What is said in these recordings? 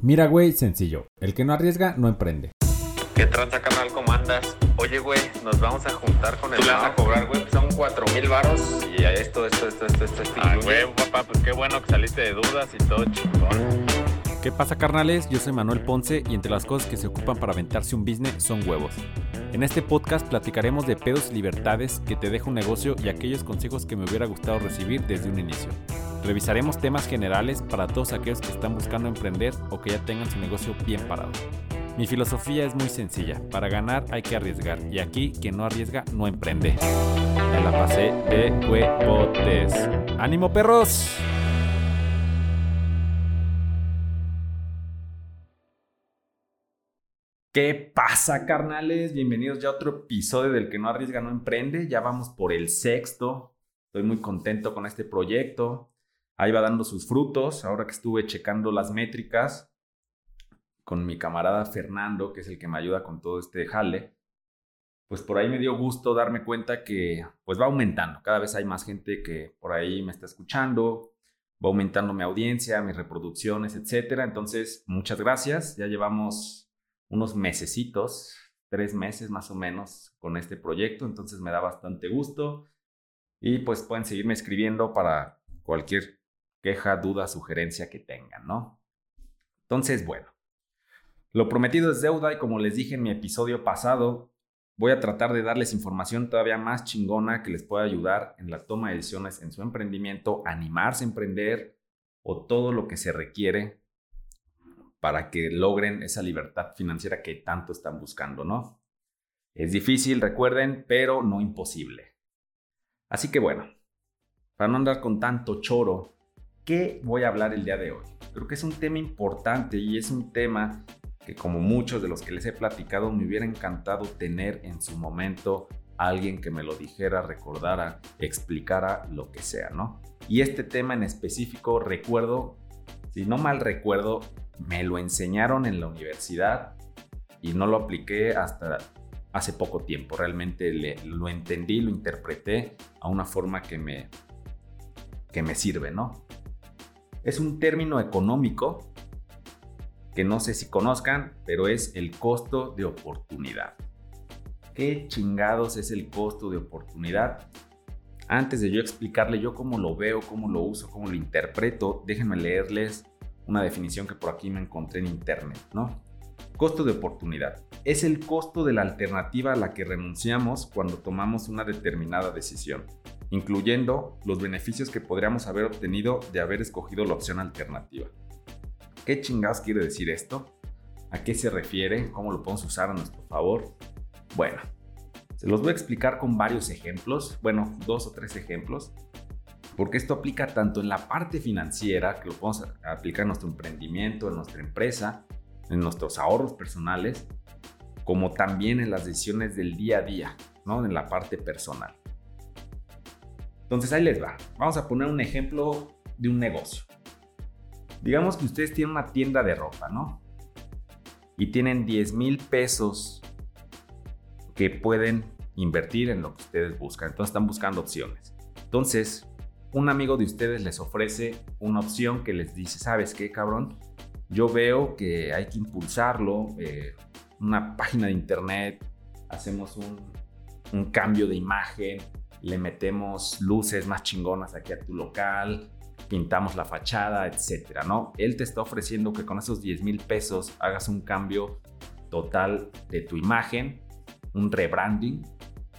Mira, güey, sencillo. El que no arriesga, no emprende. ¿Qué tranza, canal? ¿Cómo andas? Oye, güey, nos vamos a juntar con el... ¿Tú vas a cobrar, güey? Pues son cuatro mil varos y esto, esto, esto, esto, esto, esto. Ah, güey, papá, pues qué bueno que saliste de dudas y todo chingón. ¿Qué pasa, carnales? Yo soy Manuel Ponce y entre las cosas que se ocupan para aventarse un business son huevos. En este podcast platicaremos de pedos y libertades que te deja un negocio y aquellos consejos que me hubiera gustado recibir desde un inicio. Revisaremos temas generales para todos aquellos que están buscando emprender o que ya tengan su negocio bien parado. Mi filosofía es muy sencilla, para ganar hay que arriesgar y aquí quien no arriesga no emprende. Me la pasé de huevotes. ¡Ánimo perros! ¿Qué pasa, carnales? Bienvenidos ya a otro episodio del que no arriesga, no emprende. Ya vamos por el sexto. Estoy muy contento con este proyecto. Ahí va dando sus frutos. Ahora que estuve checando las métricas con mi camarada Fernando, que es el que me ayuda con todo este jale, pues por ahí me dio gusto darme cuenta que pues va aumentando. Cada vez hay más gente que por ahí me está escuchando. Va aumentando mi audiencia, mis reproducciones, etcétera. Entonces, muchas gracias. Ya llevamos unos mesecitos, tres meses más o menos con este proyecto, entonces me da bastante gusto y pues pueden seguirme escribiendo para cualquier queja, duda, sugerencia que tengan, ¿no? Entonces, bueno, lo prometido es deuda y como les dije en mi episodio pasado, voy a tratar de darles información todavía más chingona que les pueda ayudar en la toma de decisiones en su emprendimiento, animarse a emprender o todo lo que se requiere para que logren esa libertad financiera que tanto están buscando, ¿no? Es difícil, recuerden, pero no imposible. Así que bueno, para no andar con tanto choro, ¿qué voy a hablar el día de hoy? Creo que es un tema importante y es un tema que como muchos de los que les he platicado me hubiera encantado tener en su momento alguien que me lo dijera, recordara, explicara lo que sea, ¿no? Y este tema en específico recuerdo, si no mal recuerdo, me lo enseñaron en la universidad y no lo apliqué hasta hace poco tiempo. Realmente lo entendí, lo interpreté a una forma que me, que me sirve, ¿no? Es un término económico que no sé si conozcan, pero es el costo de oportunidad. ¿Qué chingados es el costo de oportunidad? Antes de yo explicarle yo cómo lo veo, cómo lo uso, cómo lo interpreto, déjenme leerles una definición que por aquí me encontré en internet, ¿no? Costo de oportunidad. Es el costo de la alternativa a la que renunciamos cuando tomamos una determinada decisión, incluyendo los beneficios que podríamos haber obtenido de haber escogido la opción alternativa. ¿Qué chingados quiere decir esto? ¿A qué se refiere? ¿Cómo lo podemos usar a nuestro favor? Bueno, se los voy a explicar con varios ejemplos, bueno, dos o tres ejemplos, porque esto aplica tanto en la parte financiera, que lo podemos aplicar en nuestro emprendimiento, en nuestra empresa, en nuestros ahorros personales, como también en las decisiones del día a día, ¿no? En la parte personal. Entonces ahí les va. Vamos a poner un ejemplo de un negocio. Digamos que ustedes tienen una tienda de ropa, ¿no? Y tienen 10 mil pesos que pueden invertir en lo que ustedes buscan. Entonces están buscando opciones. Entonces, un amigo de ustedes les ofrece una opción que les dice, ¿sabes qué, cabrón? Yo veo que hay que impulsarlo, eh, una página de internet, hacemos un, un cambio de imagen, le metemos luces más chingonas aquí a tu local, pintamos la fachada, etcétera, ¿no? Él te está ofreciendo que con esos 10 mil pesos hagas un cambio total de tu imagen, un rebranding,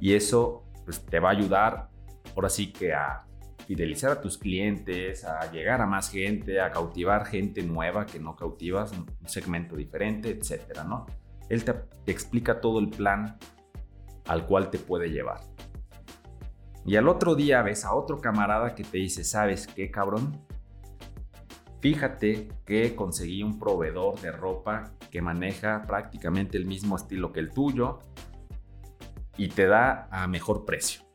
y eso pues, te va a ayudar ahora sí que a fidelizar a tus clientes, a llegar a más gente, a cautivar gente nueva que no cautivas, un segmento diferente, etcétera, ¿no? Él te, explica todo el plan al cual te puede llevar. Y al otro día ves a otro camarada que te dice, ¿sabes qué, cabrón? Fíjate que conseguí un proveedor de ropa que maneja prácticamente el mismo estilo que el tuyo y te da a mejor precio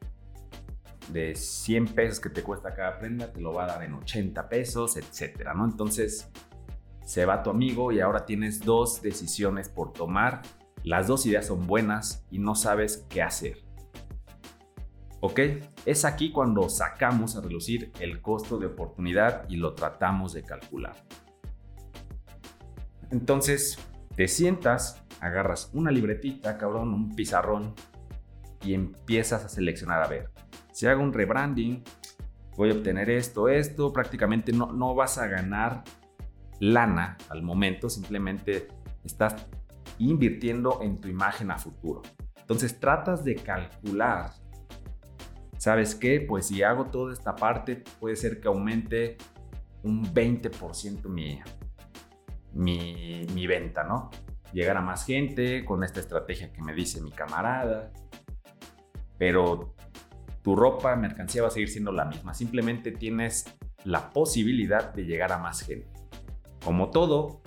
de 100 pesos que te cuesta cada prenda, te lo va a dar en 80 pesos, etcétera, ¿no? Entonces, se va tu amigo y ahora tienes dos decisiones por tomar. Las dos ideas son buenas y no sabes qué hacer. ¿Ok? Es aquí cuando sacamos a relucir el costo de oportunidad y lo tratamos de calcular. Entonces, te sientas, agarras una libretita, cabrón, un pizarrón y empiezas a seleccionar, a ver, si hago un rebranding, voy a obtener esto, esto, prácticamente no, no vas a ganar lana al momento, simplemente estás invirtiendo en tu imagen a futuro. Entonces tratas de calcular, ¿sabes qué? Pues si hago toda esta parte, puede ser que aumente un 20% mi, mi, mi venta, ¿no? Llegar a más gente con esta estrategia que me dice mi camarada. Pero tu ropa, mercancía va a seguir siendo la misma. Simplemente tienes la posibilidad de llegar a más gente. Como todo,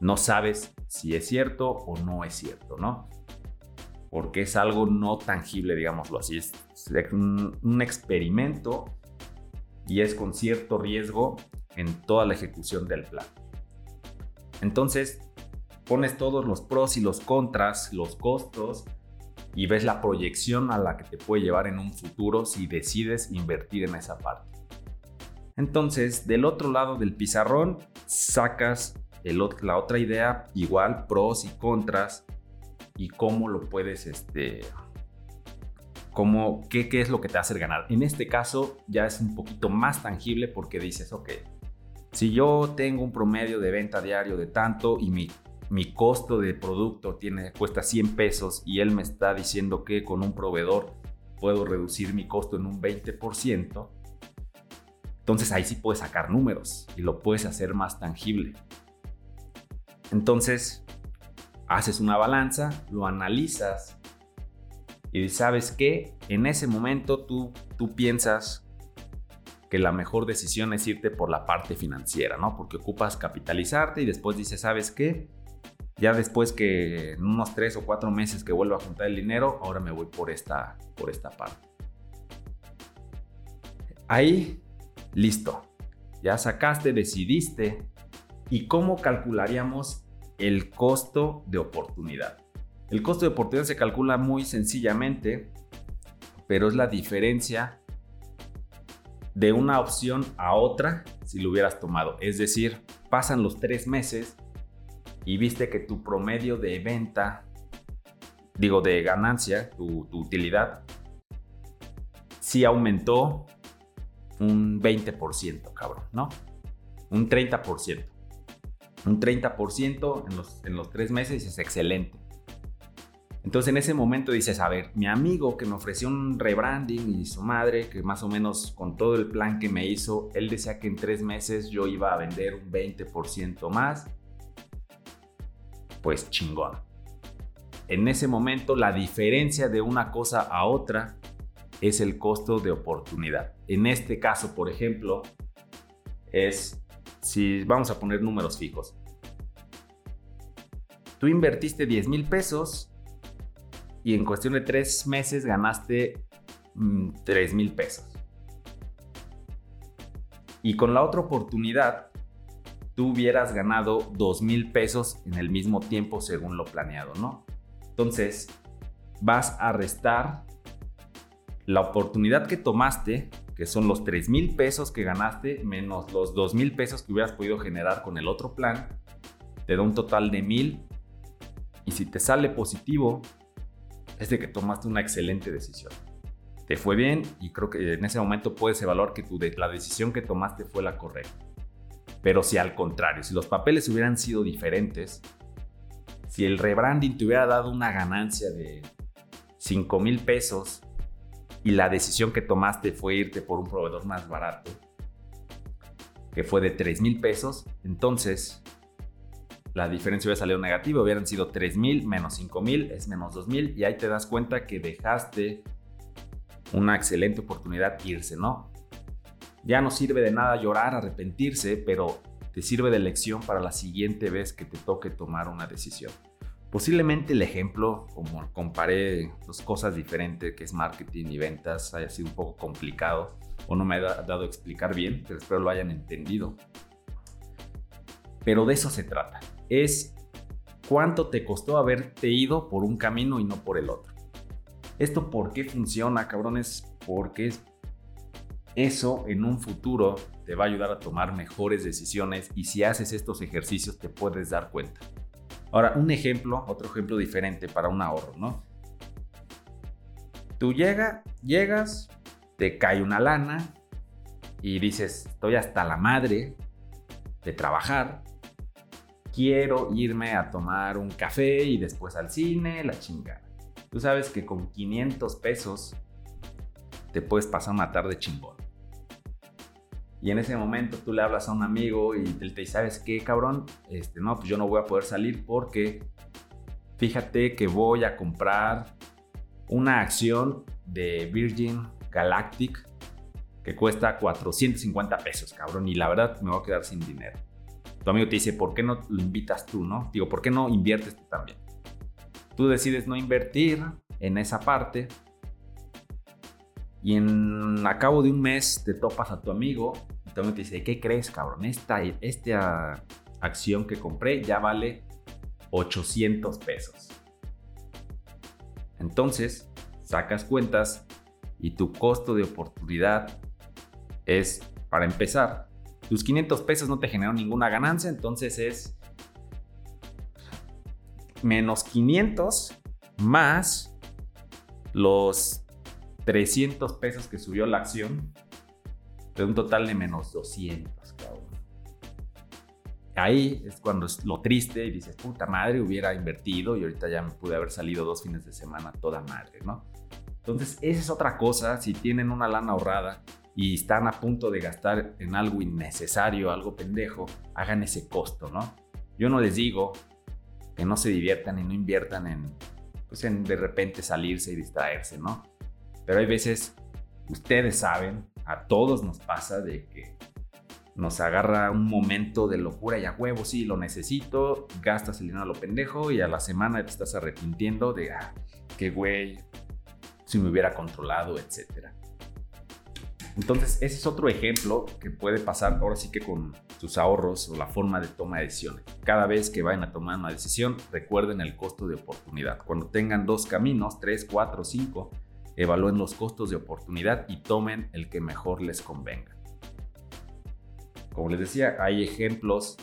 no sabes si es cierto o no es cierto, ¿no? Porque es algo no tangible, digámoslo así. Es un, un experimento y es con cierto riesgo en toda la ejecución del plan. Entonces, pones todos los pros y los contras, los costos y ves la proyección a la que te puede llevar en un futuro si decides invertir en esa parte. Entonces, del otro lado del pizarrón, sacas la otra idea, igual pros y contras y cómo lo puedes, este, cómo, qué, qué es lo que te hace ganar. En este caso ya es un poquito más tangible porque dices, ok, si yo tengo un promedio de venta diario de tanto y mi, mi costo de producto tiene, cuesta 100 pesos y él me está diciendo que con un proveedor puedo reducir mi costo en un 20%, entonces ahí sí puedes sacar números y lo puedes hacer más tangible. Entonces, haces una balanza, lo analizas y sabes que en ese momento tú, tú piensas que la mejor decisión es irte por la parte financiera, ¿no? Porque ocupas capitalizarte y después dices, ¿sabes qué? Ya después que en unos tres o cuatro meses que vuelvo a juntar el dinero, ahora me voy por esta, por esta parte. Ahí, listo. Ya sacaste, decidiste. ¿Y cómo calcularíamos el costo de oportunidad? El costo de oportunidad se calcula muy sencillamente, pero es la diferencia de una opción a otra si lo hubieras tomado. Es decir, pasan los tres meses y viste que tu promedio de venta, digo, de ganancia, tu, utilidad, sí aumentó un 20%, cabrón, ¿no? Un 30%. Un 30% en los, en los tres meses es excelente. Entonces en ese momento dices, a ver, mi amigo que me ofreció un rebranding y su madre, que más o menos con todo el plan que me hizo, él decía que en tres meses yo iba a vender un 20% más. Pues chingón. En ese momento la diferencia de una cosa a otra es el costo de oportunidad. En este caso, por ejemplo, es si vamos a poner números fijos. Tú invertiste 10 mil pesos y en cuestión de tres meses ganaste 3 mm, mil pesos. Y con la otra oportunidad, tú hubieras ganado 2 mil pesos en el mismo tiempo según lo planeado, ¿no? Entonces, vas a restar la oportunidad que tomaste, que son los 3 mil pesos que ganaste, menos los 2 mil pesos que hubieras podido generar con el otro plan, te da un total de mil. Y si te sale positivo, es de que tomaste una excelente decisión. Te fue bien y creo que en ese momento puedes evaluar que la decisión que tomaste fue la correcta. Pero si al contrario, si los papeles hubieran sido diferentes, si el rebranding te hubiera dado una ganancia de 5 mil pesos y la decisión que tomaste fue irte por un proveedor más barato, que fue de 3 mil pesos, entonces la diferencia hubiera salido negativa, hubieran sido 3.000 menos 5.000 es menos 2.000 y ahí te das cuenta que dejaste una excelente oportunidad irse, ¿no? Ya no sirve de nada llorar, arrepentirse, pero te sirve de lección para la siguiente vez que te toque tomar una decisión. Posiblemente el ejemplo, como comparé dos cosas diferentes, que es marketing y ventas, haya sido un poco complicado o no me ha dado explicar bien, pero espero lo hayan entendido. Pero de eso se trata es cuánto te costó haberte ido por un camino y no por el otro. ¿Esto por qué funciona, cabrones? Porque eso en un futuro te va a ayudar a tomar mejores decisiones y si haces estos ejercicios te puedes dar cuenta. Ahora, un ejemplo, otro ejemplo diferente para un ahorro, ¿no? Tú llega, llegas, te cae una lana y dices, estoy hasta la madre de trabajar, quiero irme a tomar un café y después al cine, la chingada. Tú sabes que con 500 pesos te puedes pasar una tarde chingón. Y en ese momento tú le hablas a un amigo y él te dice, ¿sabes qué, cabrón? Este, no, pues yo no voy a poder salir porque fíjate que voy a comprar una acción de Virgin Galactic que cuesta 450 pesos, cabrón. Y la verdad me voy a quedar sin dinero. Tu amigo te dice, ¿por qué no lo invitas tú, no? Digo, ¿por qué no inviertes tú también? Tú decides no invertir en esa parte y en a cabo de un mes te topas a tu amigo y te dice, ¿qué crees, cabrón? Esta, esta acción que compré ya vale 800 pesos. Entonces, sacas cuentas y tu costo de oportunidad es, para empezar, tus 500 pesos no te generan ninguna ganancia, entonces es menos 500 más los 300 pesos que subió la acción, de un total de menos 200, cabrón. Ahí es cuando es lo triste y dices, puta madre, hubiera invertido y ahorita ya me pude haber salido dos fines de semana toda madre, ¿no? Entonces, esa es otra cosa, si tienen una lana ahorrada y están a punto de gastar en algo innecesario, algo pendejo, hagan ese costo, ¿no? Yo no les digo que no se diviertan y no inviertan en, pues en de repente salirse y distraerse, ¿no? Pero hay veces, ustedes saben, a todos nos pasa de que nos agarra un momento de locura y a huevo, sí, lo necesito, gastas el dinero a lo pendejo y a la semana te estás arrepintiendo de, ah, qué güey, si me hubiera controlado, etcétera. Entonces, ese es otro ejemplo que puede pasar ahora sí que con sus ahorros o la forma de toma de decisiones. Cada vez que vayan a tomar una decisión, recuerden el costo de oportunidad. Cuando tengan dos caminos, tres, cuatro, cinco, evalúen los costos de oportunidad y tomen el que mejor les convenga. Como les decía, hay ejemplos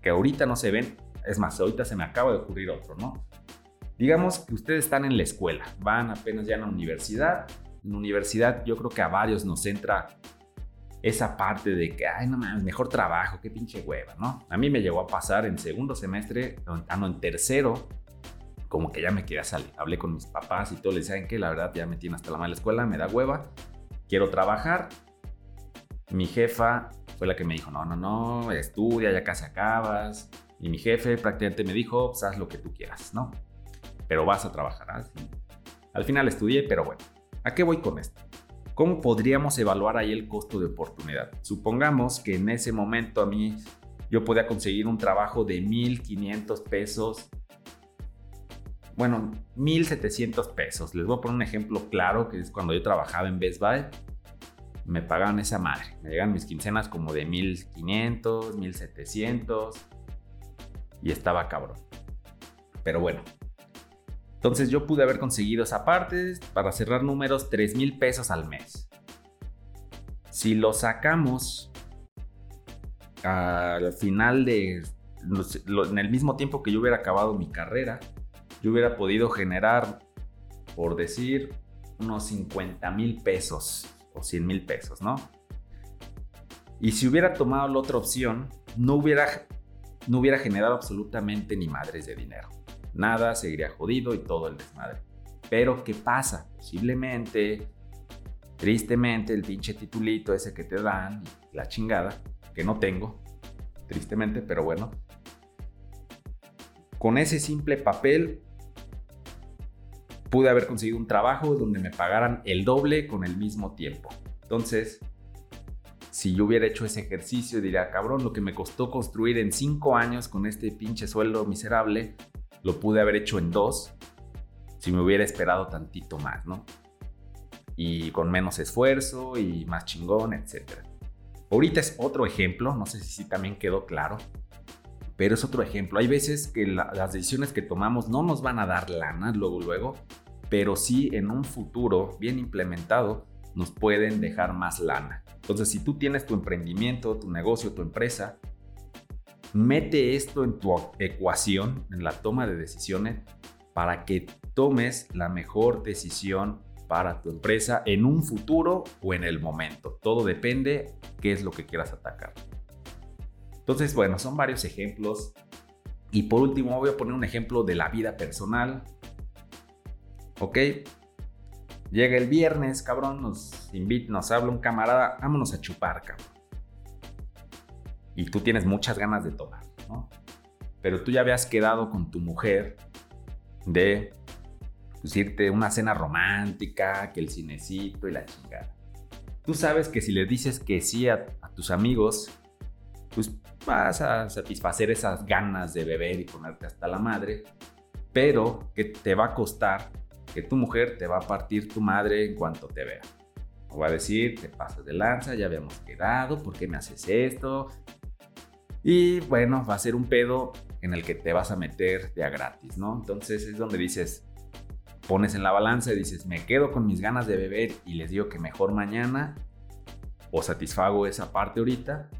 que ahorita no se ven. Es más, ahorita se me acaba de ocurrir otro, ¿no? Digamos que ustedes están en la escuela, van apenas ya a la universidad en la universidad yo creo que a varios nos entra esa parte de que, ay, no mames, mejor trabajo, qué pinche hueva, ¿no? A mí me llegó a pasar en segundo semestre, ah, no, en tercero, como que ya me quería salir. Hablé con mis papás y todo, les decían que la verdad ya me tiene hasta la mala escuela, me da hueva, quiero trabajar. Mi jefa fue la que me dijo, no, no, no, estudia, ya casi acabas. Y mi jefe prácticamente me dijo, pues haz lo que tú quieras, ¿no? Pero vas a trabajar. Al final estudié, pero bueno, ¿A qué voy con esto? ¿Cómo podríamos evaluar ahí el costo de oportunidad? Supongamos que en ese momento a mí yo podía conseguir un trabajo de 1.500 pesos. Bueno, 1.700 pesos. Les voy a poner un ejemplo claro, que es cuando yo trabajaba en Best Buy. Me pagaban esa madre. Me llegan mis quincenas como de 1.500, 1.700. Y estaba cabrón. Pero bueno, entonces yo pude haber conseguido esa parte para cerrar números 3 mil pesos al mes. Si lo sacamos al final de, en el mismo tiempo que yo hubiera acabado mi carrera, yo hubiera podido generar, por decir, unos 50 mil pesos o 100 mil pesos, ¿no? Y si hubiera tomado la otra opción, no hubiera, no hubiera generado absolutamente ni madres de dinero nada seguiría jodido y todo el desmadre. Pero ¿qué pasa? Posiblemente, tristemente, el pinche titulito ese que te dan, la chingada, que no tengo, tristemente, pero bueno, con ese simple papel pude haber conseguido un trabajo donde me pagaran el doble con el mismo tiempo. Entonces, si yo hubiera hecho ese ejercicio, diría, cabrón, lo que me costó construir en cinco años con este pinche sueldo miserable, lo pude haber hecho en dos si me hubiera esperado tantito más, ¿no? Y con menos esfuerzo y más chingón, etc. Ahorita es otro ejemplo, no sé si también quedó claro, pero es otro ejemplo. Hay veces que las decisiones que tomamos no nos van a dar lana luego, luego, pero sí en un futuro bien implementado nos pueden dejar más lana. Entonces, si tú tienes tu emprendimiento, tu negocio, tu empresa, mete esto en tu ecuación, en la toma de decisiones, para que tomes la mejor decisión para tu empresa en un futuro o en el momento. Todo depende qué es lo que quieras atacar. Entonces, bueno, son varios ejemplos. Y por último, voy a poner un ejemplo de la vida personal. ¿Ok? Llega el viernes, cabrón, nos invita, nos habla un camarada, vámonos a chupar, cabrón. Y tú tienes muchas ganas de tomar, ¿no? Pero tú ya habías quedado con tu mujer de pues, irte una cena romántica, que el cinecito y la chingada. Tú sabes que si le dices que sí a, a tus amigos, pues vas a satisfacer esas ganas de beber y ponerte hasta la madre, pero que te va a costar que tu mujer te va a partir tu madre en cuanto te vea. O va a decir, te pasas de lanza, ya habíamos quedado, ¿por qué me haces esto? Y bueno, va a ser un pedo en el que te vas a meter de a gratis, ¿no? Entonces es donde dices, pones en la balanza y dices, me quedo con mis ganas de beber y les digo que mejor mañana, o satisfago esa parte ahorita,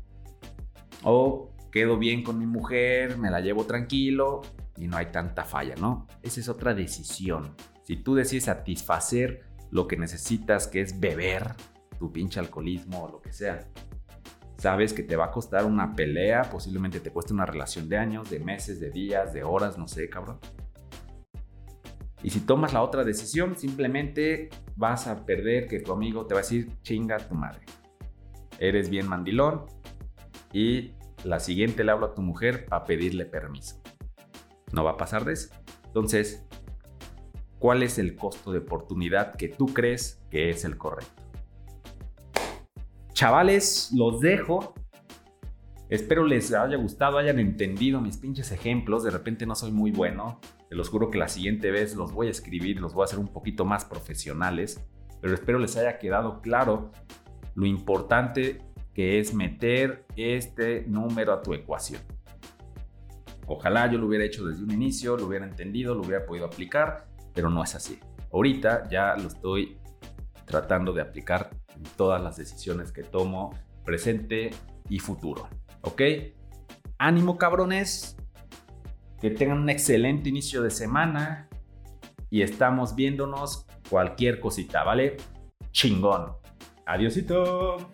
o quedo bien con mi mujer, me la llevo tranquilo y no hay tanta falla, ¿no? Esa es otra decisión. Si tú decides satisfacer lo que necesitas, que es beber, tu pinche alcoholismo o lo que sea, sabes que te va a costar una pelea, posiblemente te cueste una relación de años, de meses, de días, de horas, no sé, cabrón. Y si tomas la otra decisión, simplemente vas a perder que tu amigo te va a decir, chinga tu madre. Eres bien mandilón y la siguiente le hablo a tu mujer para pedirle permiso. No va a pasar de eso. Entonces, ¿cuál es el costo de oportunidad que tú crees que es el correcto? Chavales, los dejo. Espero les haya gustado, hayan entendido mis pinches ejemplos. De repente no soy muy bueno. Te los juro que la siguiente vez los voy a escribir, los voy a hacer un poquito más profesionales. Pero espero les haya quedado claro lo importante que es meter este número a tu ecuación. Ojalá yo lo hubiera hecho desde un inicio, lo hubiera entendido, lo hubiera podido aplicar, pero no es así. Ahorita ya lo estoy tratando de aplicar en todas las decisiones que tomo, presente y futuro. ¿Ok? Ánimo cabrones, que tengan un excelente inicio de semana y estamos viéndonos cualquier cosita, ¿vale? Chingón. Adiosito.